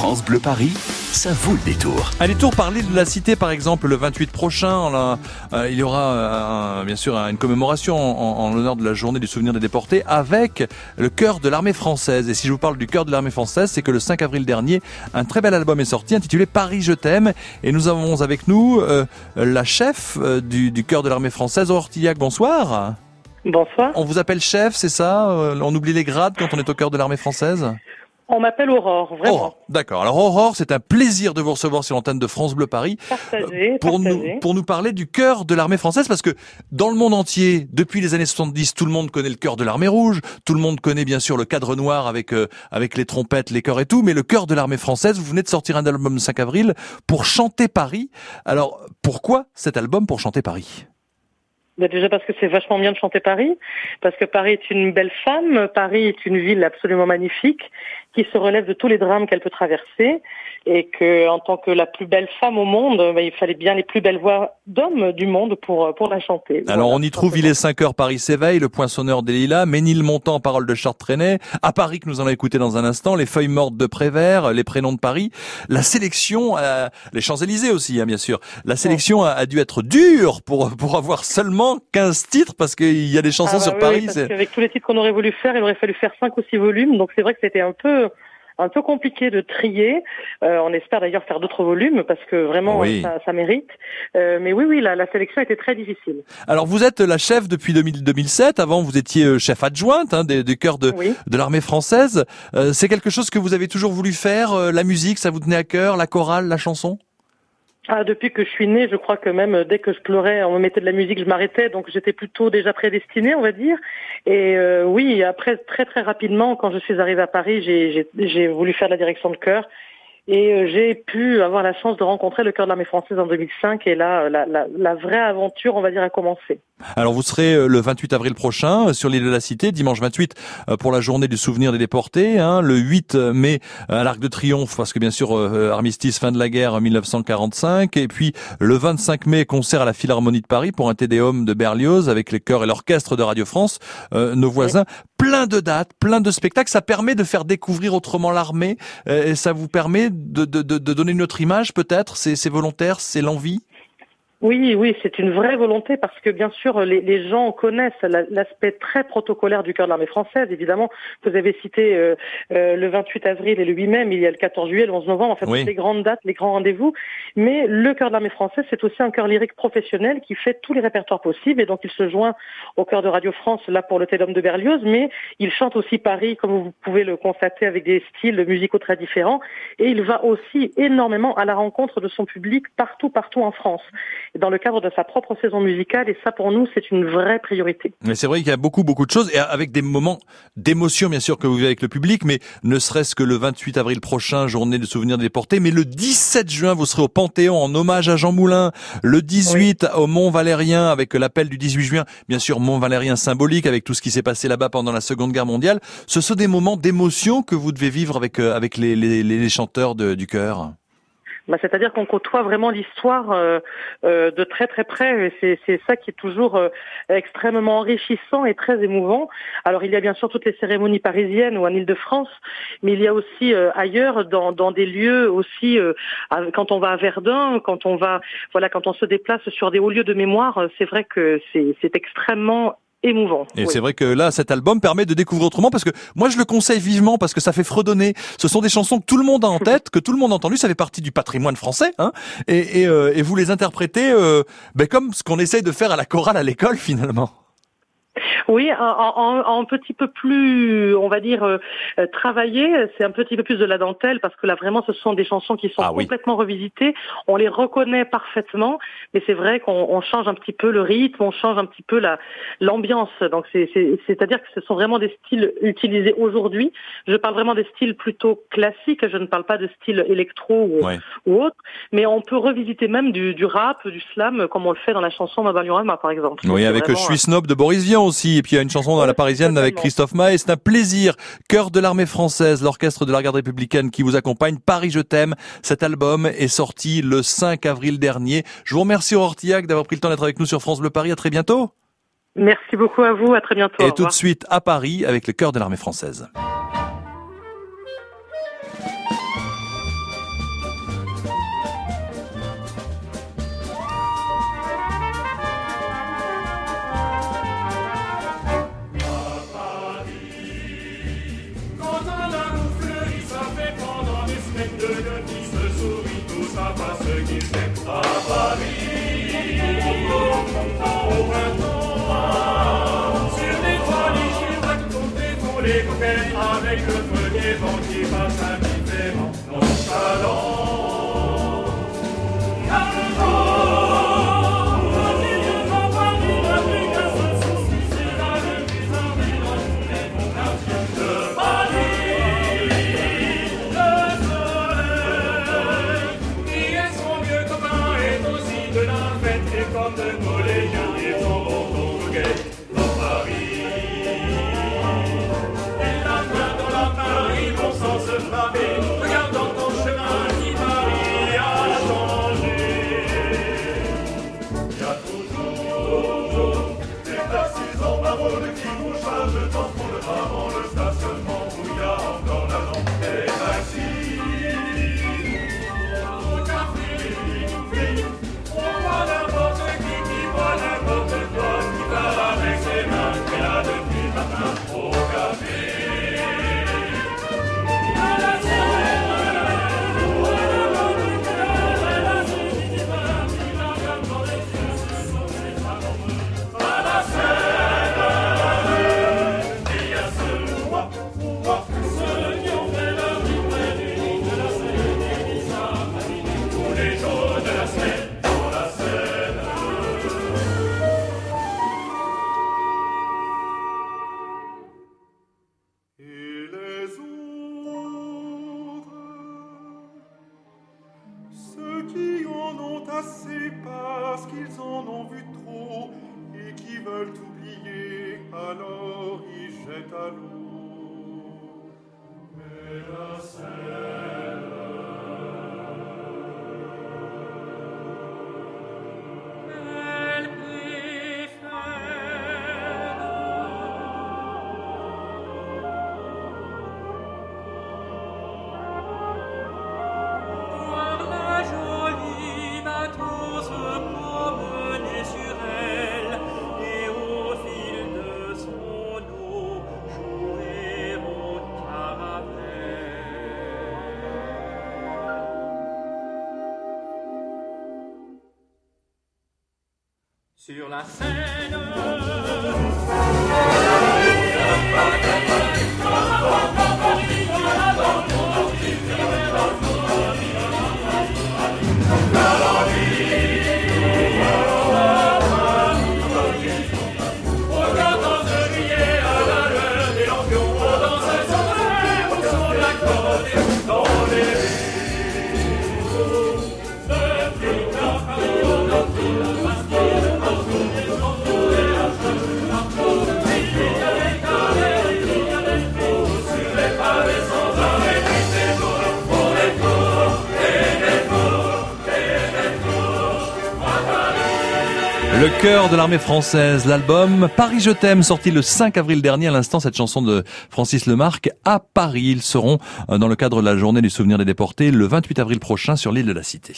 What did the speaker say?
France Bleu Paris, ça vaut le détour. Un détour par l'île de la Cité, par exemple, le 28 prochain, là, euh, il y aura euh, bien sûr une commémoration en, en l'honneur de la journée du souvenir des déportés avec le cœur de l'armée française. Et si je vous parle du cœur de l'armée française, c'est que le 5 avril dernier, un très bel album est sorti intitulé Paris je t'aime. Et nous avons avec nous euh, la chef euh, du, du cœur de l'armée française, Ortillac. Bonsoir. Bonsoir. On vous appelle chef, c'est ça? On oublie les grades quand on est au cœur de l'armée française? On m'appelle Aurore, vraiment. Aurore, d'accord. Alors Aurore, c'est un plaisir de vous recevoir sur l'antenne de France Bleu Paris Partagé, pour nous pour nous parler du cœur de l'armée française parce que dans le monde entier, depuis les années 70, tout le monde connaît le cœur de l'armée rouge, tout le monde connaît bien sûr le cadre noir avec euh, avec les trompettes, les chœurs et tout, mais le cœur de l'armée française, vous venez de sortir un album le 5 avril pour chanter Paris. Alors, pourquoi cet album pour chanter Paris? Bah, déjà parce que c'est vachement bien de chanter Paris, parce que Paris est une belle femme, Paris est une ville absolument magnifique qui se relève de tous les drames qu'elle peut traverser et que en tant que la plus belle femme au monde, bah, il fallait bien les plus belles voix d'hommes du monde pour pour la chanter. Alors Voilà, on y trouve Il est 5 heures, Paris s'éveille, Le Poinçonneur des Lilas, Ménilmontant, Parole de Chartres Trenet, à Paris que nous allons écouter dans un instant, Les Feuilles mortes de Prévert, Les Prénoms de Paris. La sélection, euh, les Champs-Élysées aussi, hein, bien sûr. La sélection a, a dû être dure pour pour avoir seulement 15 titres parce qu'il y a des chansons Ah bah sur oui, Paris. parce qu'avec tous les titres qu'on aurait voulu faire, il aurait fallu faire cinq ou six volumes, donc c'est vrai que c'était un peu un peu compliqué de trier. Euh, on espère d'ailleurs faire d'autres volumes parce que vraiment Oui. ça, ça mérite. Euh, mais oui, oui, la, la sélection était très difficile. Alors vous êtes la chef depuis 2000 2007. Avant vous étiez euh, chef adjointe hein, des, des chœurs de Oui. de l'armée française. Euh, c'est quelque chose que vous avez toujours voulu faire. euh, la musique, ça vous tenait à cœur, la chorale, la chanson? Ah, depuis que je suis née, je crois que même euh, dès que je pleurais, on me mettait de la musique, je m'arrêtais, donc j'étais plutôt déjà prédestinée, on va dire. Et euh, oui, après très très rapidement, quand je suis arrivée à Paris, j'ai voulu faire la direction de chœur. Et euh, j'ai pu avoir la chance de rencontrer le chœur de l'armée française en 2005 et là, la, la, la vraie aventure, on va dire, a commencé. Alors vous serez euh, le 28 avril prochain euh, sur l'île de la Cité, dimanche 28 euh, pour la journée du souvenir des déportés, hein, le 8 mai à l'Arc de Triomphe parce que bien sûr armistice fin de la guerre en 1945 et puis le 25 mai concert à la Philharmonie de Paris pour un Tédéum de Berlioz avec les chœurs et l'orchestre de Radio France, euh, nos voisins. Plein de dates, plein de spectacles, ça permet de faire découvrir autrement l'armée euh, et ça vous permet de, de, de, de donner une autre image peut-être, c'est volontaire, c'est l'envie? Oui, oui, c'est une vraie volonté parce que bien sûr les, les gens connaissent la- l'aspect très protocolaire du cœur de l'armée française. Évidemment, vous avez cité euh, euh, le 28 avril et le 8 mai, mais il y a le 14 juillet, le 11 novembre, en fait, Oui. les grandes dates, les grands rendez-vous. Mais le cœur de l'armée française, c'est aussi un chœur lyrique professionnel qui fait tous les répertoires possibles et donc il se joint au chœur de Radio France là pour le Tédum de Berlioz, mais il chante aussi Paris, comme vous pouvez le constater, avec des styles musicaux très différents et il va aussi énormément à la rencontre de son public partout, partout en France dans le cadre de sa propre saison musicale et ça pour nous c'est une vraie priorité. Mais c'est vrai qu'il y a beaucoup, beaucoup de choses, et avec des moments d'émotion, bien sûr, que vous vivez avec le public, mais ne serait-ce que le 28 avril prochain, journée de souvenirs déportés, mais le 17 juin, vous serez au Panthéon en hommage à Jean Moulin, le 18 au Mont Valérien, avec l'appel du 18 juin, bien sûr, Mont Valérien symbolique, avec tout ce qui s'est passé là-bas pendant la Seconde Guerre mondiale. Ce sont des moments d'émotion que vous devez vivre avec, euh, avec les, les, les chanteurs de- du chœur. Bah, C'est-à-dire qu'on côtoie vraiment l'histoire euh, euh, de très très près. et C'est, ça qui est toujours euh, extrêmement enrichissant et très émouvant. Alors il y a bien sûr toutes les cérémonies parisiennes ou en Ile-de-France, mais il y a aussi euh, ailleurs dans, dans des lieux aussi euh, quand on va à Verdun, quand on va voilà quand on se déplace sur des hauts lieux de mémoire, euh, c'est vrai que c'est extrêmement émouvant. Et Oui. c'est vrai que là, cet album permet de découvrir autrement parce que moi, je le conseille vivement parce que ça fait fredonner. Ce sont des chansons que tout le monde a en tête, que tout le monde a entendu. Ça fait partie du patrimoine français, hein. Et, et, euh, et vous les interprétez euh, ben, comme ce qu'on essaye de faire à la chorale à l'école finalement. Oui, en, en- en petit peu plus, on va dire, euh, travaillé, c'est un petit peu plus de la dentelle parce que là vraiment ce sont des chansons qui sont Ah oui. complètement revisitées, on les reconnaît parfaitement, mais c'est vrai qu'on on change un petit peu le rythme, on change un petit peu la l'ambiance. Donc c'est c'est- c'est-à-dire que ce sont vraiment des styles utilisés aujourd'hui. Je parle vraiment des styles plutôt classiques, je ne parle pas de style électro ou, Ouais. ou autre, mais on peut revisiter même du, du rap, du slam comme on le fait dans la chanson Ma Rama par exemple. Oui, avec Je vraiment, suis snob de Boris Vian aussi. Et puis il y a une chanson dans la Parisienne avec. Christophe Maé. C'est un plaisir. Cœur de l'armée française, l'orchestre de la garde républicaine qui vous accompagne. Paris, je t'aime. Cet album est sorti le 5 avril dernier. Je vous remercie Hortillac d'avoir pris le temps d'être avec nous sur France Bleu Paris. À très bientôt. Merci beaucoup à vous, à très bientôt. Et tout de suite à Paris avec le cœur de l'armée française. Perfect. donde et a lui. sur la scène. Le cœur de l'armée française, l'album Paris je t'aime, sorti le 5 avril dernier à l'instant, cette chanson de Francis Lemarque à Paris. Ils seront euh, dans le cadre de la journée du souvenir des déportés le 28 avril prochain sur l'île de la Cité.